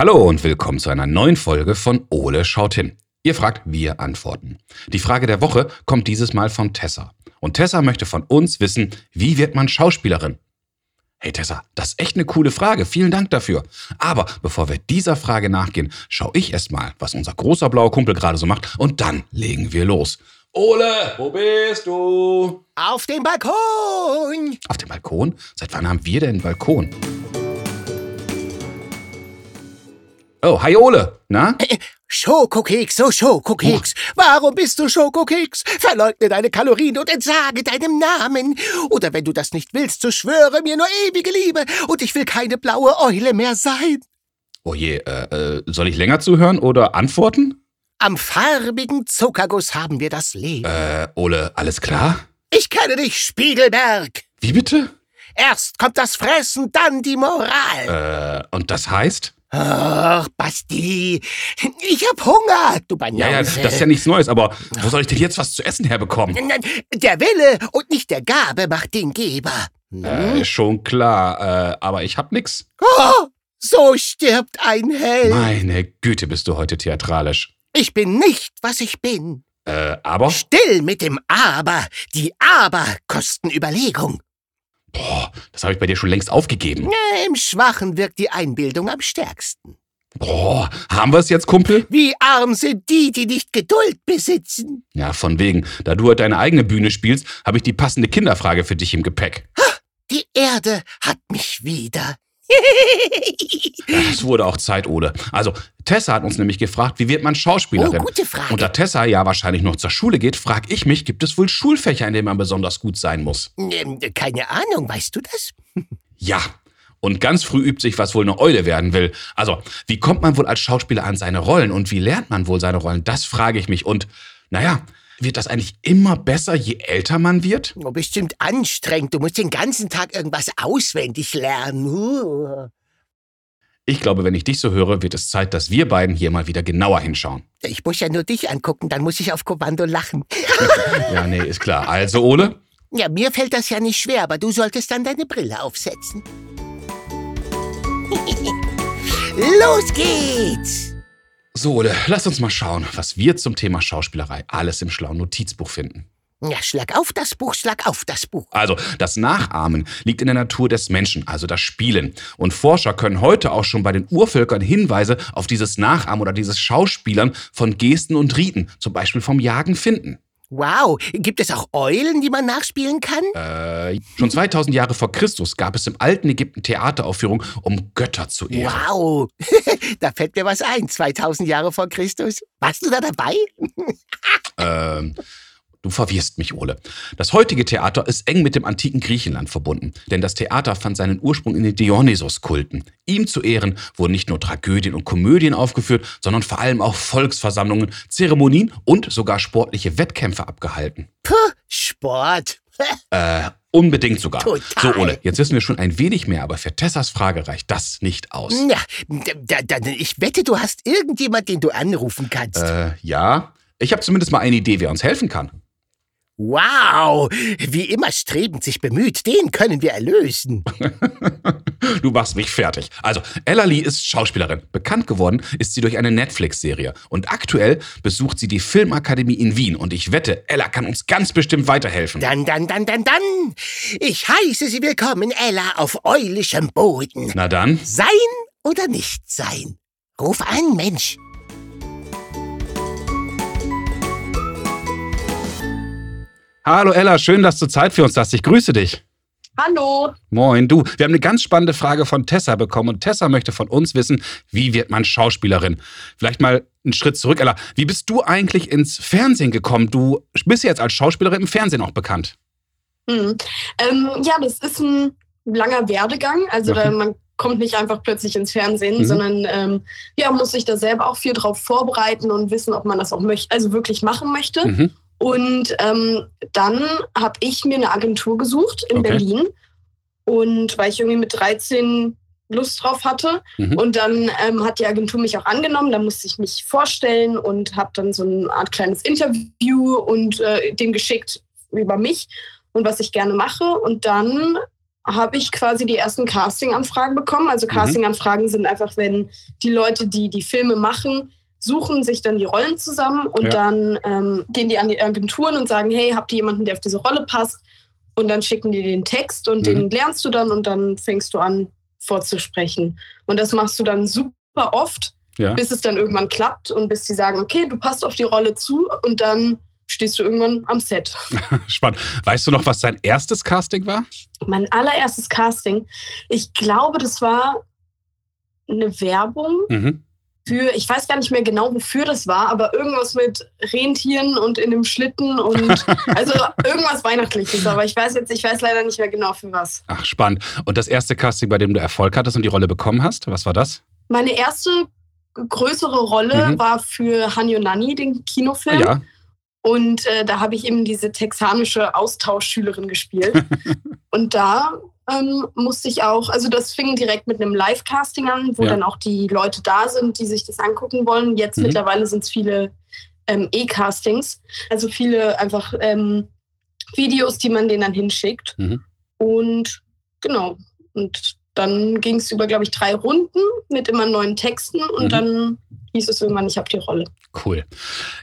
Hallo und willkommen zu einer neuen Folge von Ole schaut hin. Ihr fragt, wir antworten. Die Frage der Woche kommt dieses Mal von Tessa. Und Tessa möchte von uns wissen, wie wird man Schauspielerin? Hey Tessa, das ist echt eine coole Frage. Vielen Dank dafür. Aber bevor wir dieser Frage nachgehen, schaue ich erstmal, was unser großer blauer Kumpel gerade so macht und dann legen wir los. Ole, wo bist du? Auf dem Balkon! Auf dem Balkon? Seit wann haben wir denn einen Balkon? Oh, hi Ole. Na? Äh, Schokokeks, oh Schokokeks. Warum bist du Schokokeks? Verleugne deine Kalorien und entsage deinem Namen. Oder wenn du das nicht willst, so schwöre mir nur ewige Liebe und ich will keine blaue Eule mehr sein. Oh je, äh, äh, soll ich länger zuhören oder antworten? Am farbigen Zuckerguss haben wir das Leben. Äh, Ole, alles klar? Ich kenne dich, Spiegelberg. Wie bitte? Erst kommt das Fressen, dann die Moral. Äh, und das heißt? Ach, Basti, ich hab Hunger, du Banause. Ja, ja, das ist ja nichts Neues, aber wo soll ich denn jetzt was zu essen herbekommen? Der Wille und nicht der Gabe macht den Geber. Hm? Äh, schon klar, äh, aber ich hab nix. Oh, so stirbt ein Held. Meine Güte, bist du heute theatralisch. Ich bin nicht, was ich bin. Äh, aber? Still mit dem Aber. Die Aber kosten Überlegung. Boah, das habe ich bei dir schon längst aufgegeben. Im Schwachen wirkt die Einbildung am stärksten. Boah, haben wir es jetzt, Kumpel? Wie arm sind die, die nicht Geduld besitzen? Ja, von wegen. Da du heute deine eigene Bühne spielst, habe ich die passende Kinderfrage für dich im Gepäck. Ha, die Erde hat mich wieder. Es wurde auch Zeit, Ole. Also, Tessa hat uns nämlich gefragt, wie wird man Schauspielerin? Oh, gute Frage. Und da Tessa ja wahrscheinlich noch zur Schule geht, frage ich mich, gibt es wohl Schulfächer, in denen man besonders gut sein muss? Ähm, keine Ahnung, weißt du das? ja. Und ganz früh übt sich, was wohl eine Eule werden will. Also, wie kommt man wohl als Schauspieler an seine Rollen und wie lernt man wohl seine Rollen? Das frage ich mich. Und, naja, wird das eigentlich immer besser, je älter man wird? Oh, bestimmt anstrengend. Du musst den ganzen Tag irgendwas auswendig lernen. Uh. Ich glaube, wenn ich dich so höre, wird es Zeit, dass wir beiden hier mal wieder genauer hinschauen. Ich muss ja nur dich angucken, dann muss ich auf Kommando lachen. ja, nee, ist klar. Also, Ole? Ja, mir fällt das ja nicht schwer, aber du solltest dann deine Brille aufsetzen. Los geht's! So, lass uns mal schauen, was wir zum Thema Schauspielerei alles im schlauen Notizbuch finden. Ja, schlag auf das Buch, schlag auf das Buch. Also, das Nachahmen liegt in der Natur des Menschen, also das Spielen. Und Forscher können heute auch schon bei den Urvölkern Hinweise auf dieses Nachahmen oder dieses Schauspielern von Gesten und Riten, zum Beispiel vom Jagen, finden. Wow, gibt es auch Eulen, die man nachspielen kann? Äh, schon 2000 Jahre vor Christus gab es im alten Ägypten Theateraufführungen, um Götter zu ehren. Wow, da fällt mir was ein, 2000 Jahre vor Christus. Warst du da dabei? ähm, Du verwirrst mich, Ole. Das heutige Theater ist eng mit dem antiken Griechenland verbunden, denn das Theater fand seinen Ursprung in den Dionysos-Kulten. Ihm zu Ehren wurden nicht nur Tragödien und Komödien aufgeführt, sondern vor allem auch Volksversammlungen, Zeremonien und sogar sportliche Wettkämpfe abgehalten. Puh, Sport. äh, unbedingt sogar. Total. So, Ole, jetzt wissen wir schon ein wenig mehr, aber für Tessas Frage reicht das nicht aus. Ja, da, da, ich wette, du hast irgendjemand, den du anrufen kannst. Äh, ja. Ich habe zumindest mal eine Idee, wer uns helfen kann. Wow, wie immer strebend sich bemüht, den können wir erlösen. du machst mich fertig. Also, Ella Lee ist Schauspielerin. Bekannt geworden ist sie durch eine Netflix-Serie. Und aktuell besucht sie die Filmakademie in Wien. Und ich wette, Ella kann uns ganz bestimmt weiterhelfen. Dann, dann, dann, dann, dann. Ich heiße Sie willkommen, Ella, auf eulischem Boden. Na dann. Sein oder nicht sein? Ruf an, Mensch. Hallo Ella, schön, dass du Zeit für uns hast. Ich grüße dich. Hallo. Moin, du. Wir haben eine ganz spannende Frage von Tessa bekommen und Tessa möchte von uns wissen, wie wird man Schauspielerin? Vielleicht mal einen Schritt zurück, Ella. Wie bist du eigentlich ins Fernsehen gekommen? Du bist jetzt als Schauspielerin im Fernsehen auch bekannt. Hm. Ähm, ja, das ist ein langer Werdegang. Also da, man kommt nicht einfach plötzlich ins Fernsehen, mhm. sondern ähm, ja, muss sich da selber auch viel drauf vorbereiten und wissen, ob man das auch möchte, also wirklich machen möchte. Mhm. Und ähm, dann habe ich mir eine Agentur gesucht in okay. Berlin. Und weil ich irgendwie mit 13 Lust drauf hatte. Mhm. Und dann ähm, hat die Agentur mich auch angenommen. Da musste ich mich vorstellen und habe dann so eine Art kleines Interview und äh, dem geschickt über mich und was ich gerne mache. Und dann habe ich quasi die ersten Casting-Anfragen bekommen. Also mhm. Casting-Anfragen sind einfach, wenn die Leute, die die Filme machen, suchen sich dann die Rollen zusammen und ja. dann ähm, gehen die an die Agenturen und sagen, hey, habt ihr jemanden, der auf diese Rolle passt? Und dann schicken die den Text und mhm. den lernst du dann und dann fängst du an vorzusprechen. Und das machst du dann super oft, ja. bis es dann irgendwann klappt und bis sie sagen, okay, du passt auf die Rolle zu und dann stehst du irgendwann am Set. Spannend. Weißt du noch, was dein erstes Casting war? Mein allererstes Casting. Ich glaube, das war eine Werbung. Mhm für, ich weiß gar nicht mehr genau, wofür das war, aber irgendwas mit Rentieren und in einem Schlitten und also irgendwas Weihnachtliches, aber ich weiß jetzt, ich weiß leider nicht mehr genau für was. Ach, spannend. Und das erste Casting, bei dem du Erfolg hattest und die Rolle bekommen hast, was war das? Meine erste größere Rolle mhm. war für Hanyo Nani, den Kinofilm. Ja. Und äh, da habe ich eben diese texanische Austauschschülerin gespielt. und da ähm, musste ich auch, also das fing direkt mit einem Live-Casting an, wo ja. dann auch die Leute da sind, die sich das angucken wollen. Jetzt mhm. mittlerweile sind es viele ähm, E-Castings, also viele einfach ähm, Videos, die man denen dann hinschickt. Mhm. Und genau, und dann ging es über, glaube ich, drei Runden mit immer neuen Texten und mhm. dann hieß es irgendwann, ich habe die Rolle. Cool.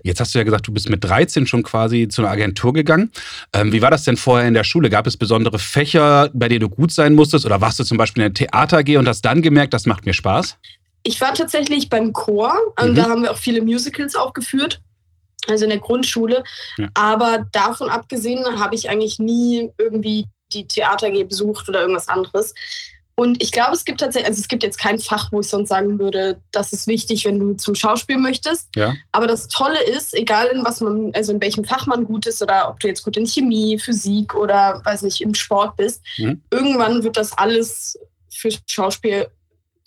Jetzt hast du ja gesagt, du bist mit 13 schon quasi zu einer Agentur gegangen. Ähm, wie war das denn vorher in der Schule? Gab es besondere Fächer, bei denen du gut sein musstest? Oder warst du zum Beispiel in der Theater AG und hast dann gemerkt, das macht mir Spaß? Ich war tatsächlich beim Chor und mhm. da haben wir auch viele Musicals aufgeführt. Also in der Grundschule. Ja. Aber davon abgesehen habe ich eigentlich nie irgendwie die Theater AG besucht oder irgendwas anderes. Und ich glaube, es gibt tatsächlich, also es gibt jetzt kein Fach, wo ich sonst sagen würde, das ist wichtig, wenn du zum Schauspiel möchtest. Ja. Aber das Tolle ist, egal in was man, also in welchem Fach man gut ist oder ob du jetzt gut in Chemie, Physik oder weiß nicht, im Sport bist, mhm. irgendwann wird das alles für Schauspiel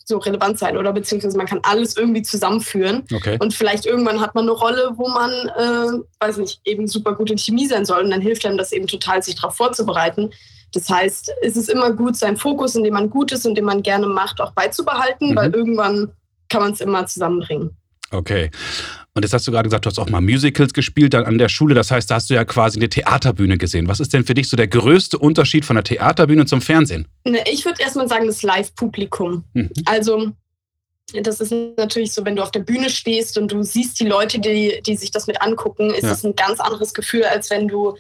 so relevant sein oder beziehungsweise man kann alles irgendwie zusammenführen. Okay. Und vielleicht irgendwann hat man eine Rolle, wo man, äh, weiß nicht, eben super gut in Chemie sein soll und dann hilft einem das eben total, sich darauf vorzubereiten. Das heißt, es ist immer gut, seinen Fokus, in dem man gut ist und den man gerne macht, auch beizubehalten, mhm. weil irgendwann kann man es immer zusammenbringen. Okay. Und jetzt hast du gerade gesagt, du hast auch mal Musicals gespielt dann an der Schule. Das heißt, da hast du ja quasi eine Theaterbühne gesehen. Was ist denn für dich so der größte Unterschied von der Theaterbühne zum Fernsehen? Ne, ich würde erstmal sagen, das Live-Publikum. Mhm. Also, das ist natürlich so, wenn du auf der Bühne stehst und du siehst die Leute, die, die sich das mit angucken, ist es ja. ein ganz anderes Gefühl, als wenn du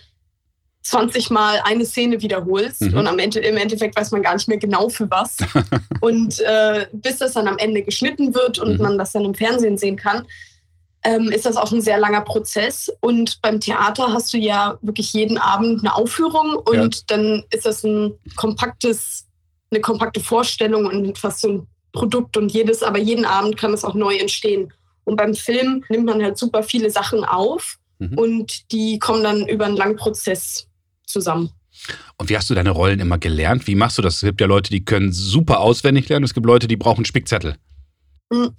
20 Mal eine Szene wiederholst mhm. und am Ende, im Endeffekt weiß man gar nicht mehr genau für was. und äh, bis das dann am Ende geschnitten wird und mhm. man das dann im Fernsehen sehen kann, ähm, ist das auch ein sehr langer Prozess. Und beim Theater hast du ja wirklich jeden Abend eine Aufführung und ja. dann ist das ein kompaktes, eine kompakte Vorstellung und fast so ein Produkt und jedes, aber jeden Abend kann es auch neu entstehen. Und beim Film nimmt man halt super viele Sachen auf mhm. und die kommen dann über einen langen Prozess zusammen. Und wie hast du deine Rollen immer gelernt? Wie machst du das? Es gibt ja Leute, die können super auswendig lernen. Es gibt Leute, die brauchen Spickzettel. Hm.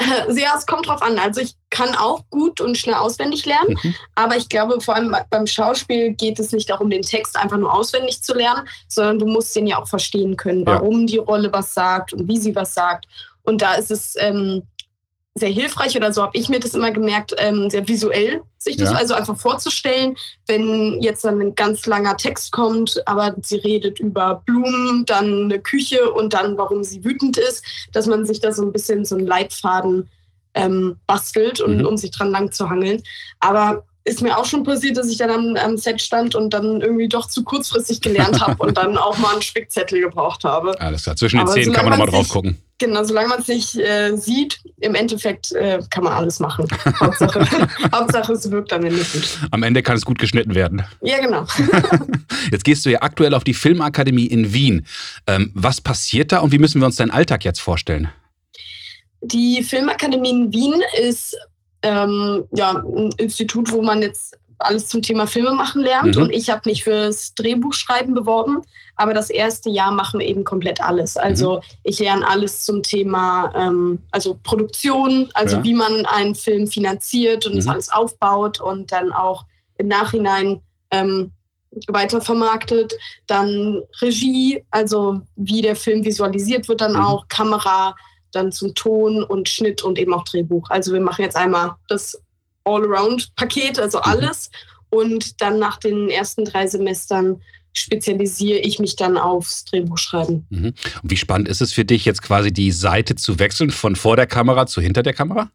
Ja, es kommt drauf an. Also ich kann auch gut und schnell auswendig lernen, mhm. aber ich glaube, vor allem beim Schauspiel geht es nicht darum, den Text einfach nur auswendig zu lernen, sondern du musst den ja auch verstehen können, warum ja. die Rolle was sagt und wie sie was sagt. Und da ist es ähm, sehr hilfreich oder so habe ich mir das immer gemerkt, ähm, sehr visuell sich das ja. also einfach vorzustellen, wenn jetzt dann ein ganz langer Text kommt, aber sie redet über Blumen, dann eine Küche und dann, warum sie wütend ist, dass man sich da so ein bisschen so einen Leitfaden ähm, bastelt, und, mhm. um sich dran lang zu hangeln. Aber ist mir auch schon passiert, dass ich dann am, am Set stand und dann irgendwie doch zu kurzfristig gelernt habe und dann auch mal einen Spickzettel gebraucht habe. Alles klar, zwischen den Zähnen kann man nochmal drauf gucken. Genau, solange man es nicht äh, sieht, im Endeffekt äh, kann man alles machen. Hauptsache, Hauptsache, es wirkt am Ende gut. Am Ende kann es gut geschnitten werden. Ja, genau. jetzt gehst du ja aktuell auf die Filmakademie in Wien. Ähm, was passiert da und wie müssen wir uns deinen Alltag jetzt vorstellen? Die Filmakademie in Wien ist ähm, ja, ein Institut, wo man jetzt alles zum Thema Filme machen lernt. Mhm. Und ich habe mich fürs Drehbuchschreiben beworben. Aber das erste Jahr machen wir eben komplett alles. Also mhm. ich lerne alles zum Thema, ähm, also Produktion, also ja. wie man einen Film finanziert und mhm. das alles aufbaut und dann auch im Nachhinein ähm, weiter vermarktet. Dann Regie, also wie der Film visualisiert wird, dann mhm. auch Kamera, dann zum Ton und Schnitt und eben auch Drehbuch. Also wir machen jetzt einmal das All-Around-Paket, also mhm. alles. Und dann nach den ersten drei Semestern spezialisiere ich mich dann aufs Drehbuchschreiben. Mhm. Und wie spannend ist es für dich, jetzt quasi die Seite zu wechseln von vor der Kamera zu hinter der Kamera?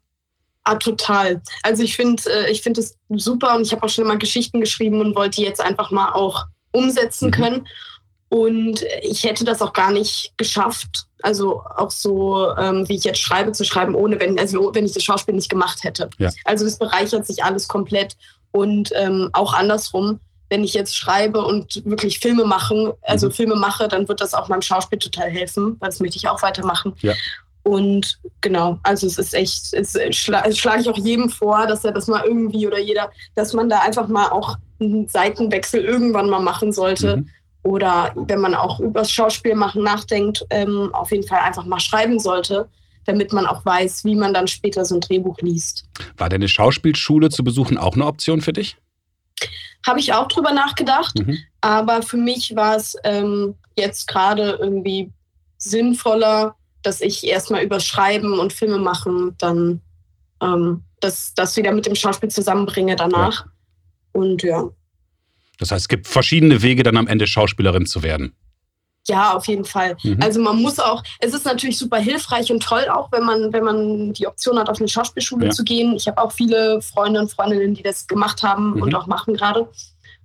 Ah, total. Also ich finde äh, ich finde es super und ich habe auch schon mal Geschichten geschrieben und wollte die jetzt einfach mal auch umsetzen mhm. können. Und ich hätte das auch gar nicht geschafft, also auch so, ähm, wie ich jetzt schreibe, zu schreiben, ohne wenn, also wenn ich das Schauspiel nicht gemacht hätte. Ja. Also es bereichert sich alles komplett. Und ähm, auch andersrum, wenn ich jetzt schreibe und wirklich Filme machen, also mhm. Filme mache, dann wird das auch meinem Schauspiel total helfen, weil das möchte ich auch weitermachen. Ja. Und genau, also es ist echt, es schla schlage ich auch jedem vor, dass er das mal irgendwie oder jeder, dass man da einfach mal auch einen Seitenwechsel irgendwann mal machen sollte. Mhm oder wenn man auch über das Schauspiel machen nachdenkt, ähm, auf jeden Fall einfach mal schreiben sollte, damit man auch weiß, wie man dann später so ein Drehbuch liest. War deine Schauspielschule zu besuchen auch eine Option für dich? Habe ich auch drüber nachgedacht, mhm. aber für mich war es ähm, jetzt gerade irgendwie sinnvoller, dass ich erstmal über Schreiben und Filme machen dann ähm, das, das wieder mit dem Schauspiel zusammenbringe danach. Ja. Und ja. Das heißt, es gibt verschiedene Wege, dann am Ende Schauspielerin zu werden. Ja, auf jeden Fall. Mhm. Also man muss auch, es ist natürlich super hilfreich und toll auch, wenn man, wenn man die Option hat, auf eine Schauspielschule ja. zu gehen. Ich habe auch viele Freunde und Freundinnen, die das gemacht haben mhm. und auch machen gerade.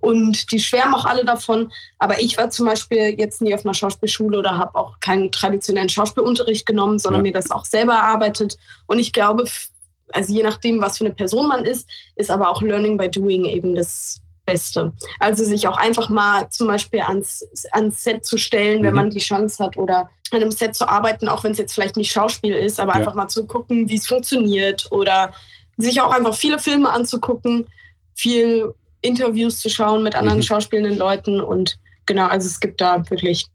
Und die schwärmen auch alle davon. Aber ich war zum Beispiel jetzt nie auf einer Schauspielschule oder habe auch keinen traditionellen Schauspielunterricht genommen, sondern ja. mir das auch selber erarbeitet. Und ich glaube, also je nachdem, was für eine Person man ist, ist aber auch Learning by Doing eben das Beste. Also sich auch einfach mal zum Beispiel ans, ans Set zu stellen, wenn mhm. man die Chance hat oder an einem Set zu arbeiten, auch wenn es jetzt vielleicht nicht Schauspiel ist, aber ja. einfach mal zu gucken, wie es funktioniert oder sich auch einfach viele Filme anzugucken, viel Interviews zu schauen mit anderen mhm. schauspielenden Leuten und genau, also es gibt da wirklich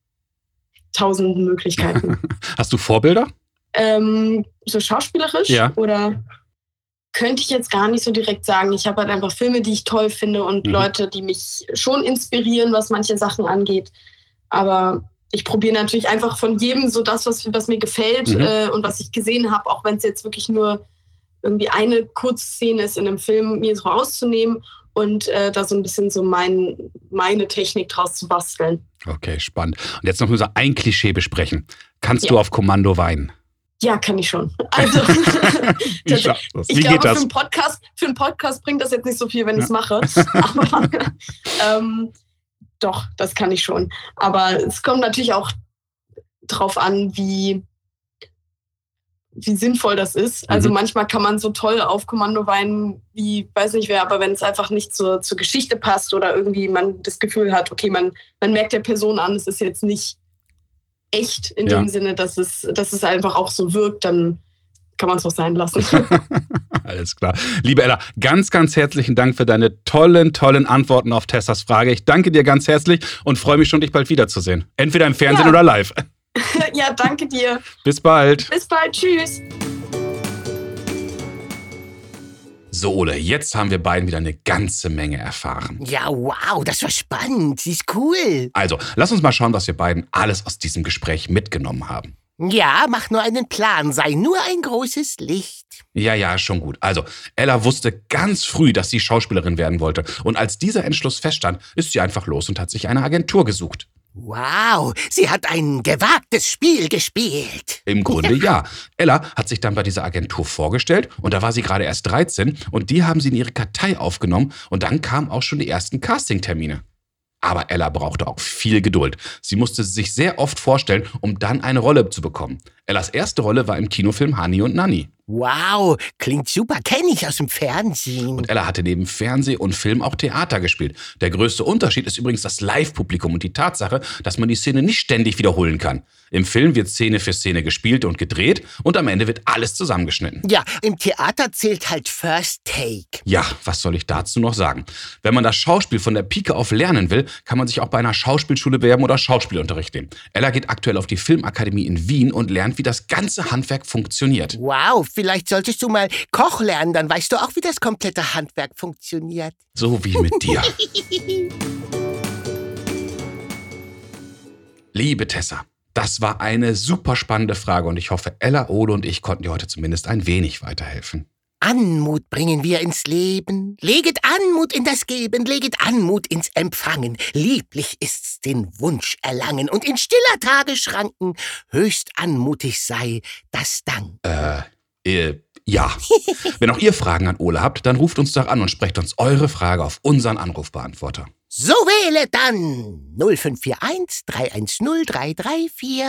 tausend Möglichkeiten. Hast du Vorbilder? Ähm, so schauspielerisch ja. oder könnte ich jetzt gar nicht so direkt sagen. Ich habe halt einfach Filme, die ich toll finde und mhm. Leute, die mich schon inspirieren, was manche Sachen angeht. Aber ich probiere natürlich einfach von jedem so das, was, was mir gefällt mhm. äh, und was ich gesehen habe, auch wenn es jetzt wirklich nur irgendwie eine Kurzszene ist in einem Film, mir so rauszunehmen und äh, da so ein bisschen so mein, meine Technik draus zu basteln. Okay, spannend. Und jetzt noch nur so ein Klischee besprechen. Kannst ja. du auf Kommando weinen? Ja, kann ich schon. Also, ich, ich glaube, für einen, Podcast, für einen Podcast bringt das jetzt nicht so viel, wenn ich es mache. Aber ähm, doch, das kann ich schon. Aber es kommt natürlich auch drauf an, wie, wie sinnvoll das ist. Also mhm. manchmal kann man so toll auf Kommando weinen, wie weiß nicht wer, aber wenn es einfach nicht zur, zur Geschichte passt oder irgendwie man das Gefühl hat, okay, man, man merkt der Person an, es ist jetzt nicht echt in ja. dem Sinne, dass es, dass es einfach auch so wirkt, dann kann man es auch sein lassen. Alles klar. Liebe Ella, ganz, ganz herzlichen Dank für deine tollen, tollen Antworten auf Tessas Frage. Ich danke dir ganz herzlich und freue mich schon, dich bald wiederzusehen. Entweder im Fernsehen ja. oder live. ja, danke dir. Bis bald. Bis bald. Tschüss. So, Ole, jetzt haben wir beiden wieder eine ganze Menge erfahren. Ja, wow, das war spannend. Sie ist cool. Also, lass uns mal schauen, was wir beiden alles aus diesem Gespräch mitgenommen haben. Ja, mach nur einen Plan, sei nur ein großes Licht. Ja, ja, schon gut. Also, Ella wusste ganz früh, dass sie Schauspielerin werden wollte. Und als dieser Entschluss feststand, ist sie einfach los und hat sich eine Agentur gesucht. Wow, sie hat ein gewagtes Spiel gespielt. Im Grunde ja. Ella hat sich dann bei dieser Agentur vorgestellt und da war sie gerade erst 13 und die haben sie in ihre Kartei aufgenommen und dann kamen auch schon die ersten Castingtermine. Aber Ella brauchte auch viel Geduld. Sie musste sich sehr oft vorstellen, um dann eine Rolle zu bekommen. Ellas erste Rolle war im Kinofilm Hani und Nanny. Wow, klingt super, kenne ich aus dem Fernsehen. Und Ella hatte neben Fernseh und Film auch Theater gespielt. Der größte Unterschied ist übrigens das Live-Publikum und die Tatsache, dass man die Szene nicht ständig wiederholen kann. Im Film wird Szene für Szene gespielt und gedreht und am Ende wird alles zusammengeschnitten. Ja, im Theater zählt halt First Take. Ja, was soll ich dazu noch sagen? Wenn man das Schauspiel von der Pike auf lernen will, kann man sich auch bei einer Schauspielschule bewerben oder Schauspielunterricht nehmen. Ella geht aktuell auf die Filmakademie in Wien und lernt, wie das ganze Handwerk funktioniert. Wow, vielleicht solltest du mal Koch lernen, dann weißt du auch, wie das komplette Handwerk funktioniert. So wie mit dir. Liebe Tessa, das war eine super spannende Frage und ich hoffe, Ella, Ole und ich konnten dir heute zumindest ein wenig weiterhelfen. Anmut bringen wir ins Leben. Leget Anmut in das Geben, leget Anmut ins Empfangen. Lieblich ist's den Wunsch erlangen und in stiller Tage schranken. Höchst anmutig sei das Dank. Äh, äh, ja. Wenn auch ihr Fragen an Ole habt, dann ruft uns doch an und sprecht uns eure Frage auf unseren Anrufbeantworter. So wähle dann 0541 310 334.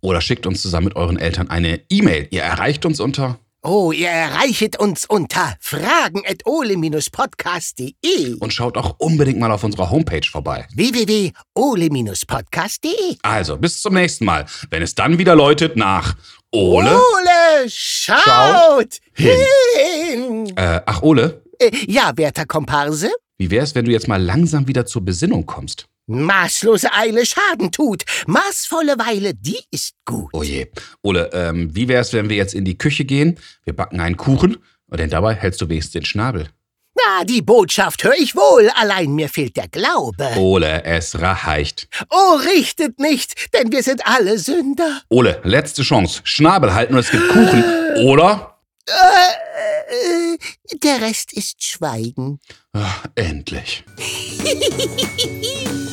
Oder schickt uns zusammen mit euren Eltern eine E-Mail. Ihr erreicht uns unter Oh, ihr erreichet uns unter fragen.ole-podcast.de und schaut auch unbedingt mal auf unserer Homepage vorbei. www.ole-podcast.de Also, bis zum nächsten Mal, wenn es dann wieder läutet nach Ole. Ole schaut, Schaut hin. hin. Äh, ach, Ole, Äh, ja, werter Komparse, wie wär's, wenn du jetzt mal langsam wieder zur Besinnung kommst? Maßlose Eile Schaden tut, maßvolle Weile, die ist gut. Oh je. Ole, ähm, wie wär's, wenn wir jetzt in die Küche gehen? Wir backen einen Kuchen, denn dabei hältst du wenigstens den Schnabel. Na, die Botschaft höre ich wohl, allein mir fehlt der Glaube. Ole, es reicht. Oh, richtet nicht, denn wir sind alle Sünder. Ole, letzte Chance. Schnabel halten und es gibt Kuchen. Oder? Äh, äh, der Rest ist Schweigen. Ach, endlich.